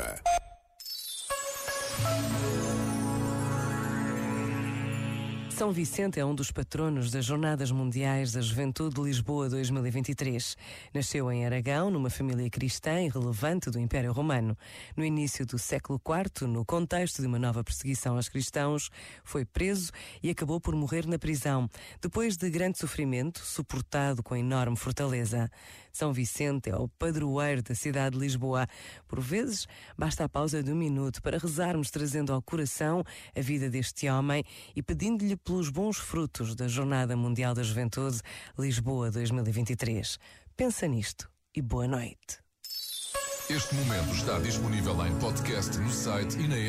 River. São Vicente é um dos patronos das Jornadas Mundiais da Juventude de Lisboa 2023. Nasceu em Aragão, numa família cristã e relevante do Império Romano. No início do século IV, no contexto de uma nova perseguição aos cristãos, foi preso e acabou por morrer na prisão, depois de grande sofrimento, suportado com enorme fortaleza. São Vicente é o padroeiro da cidade de Lisboa. Por vezes, basta a pausa de um minuto para rezarmos trazendo ao coração a vida deste homem e pedindo-lhe pelos bons frutos da Jornada Mundial da Juventude Lisboa 2023. Pensa nisto e boa noite. Este momento está disponível em podcast no site e na app.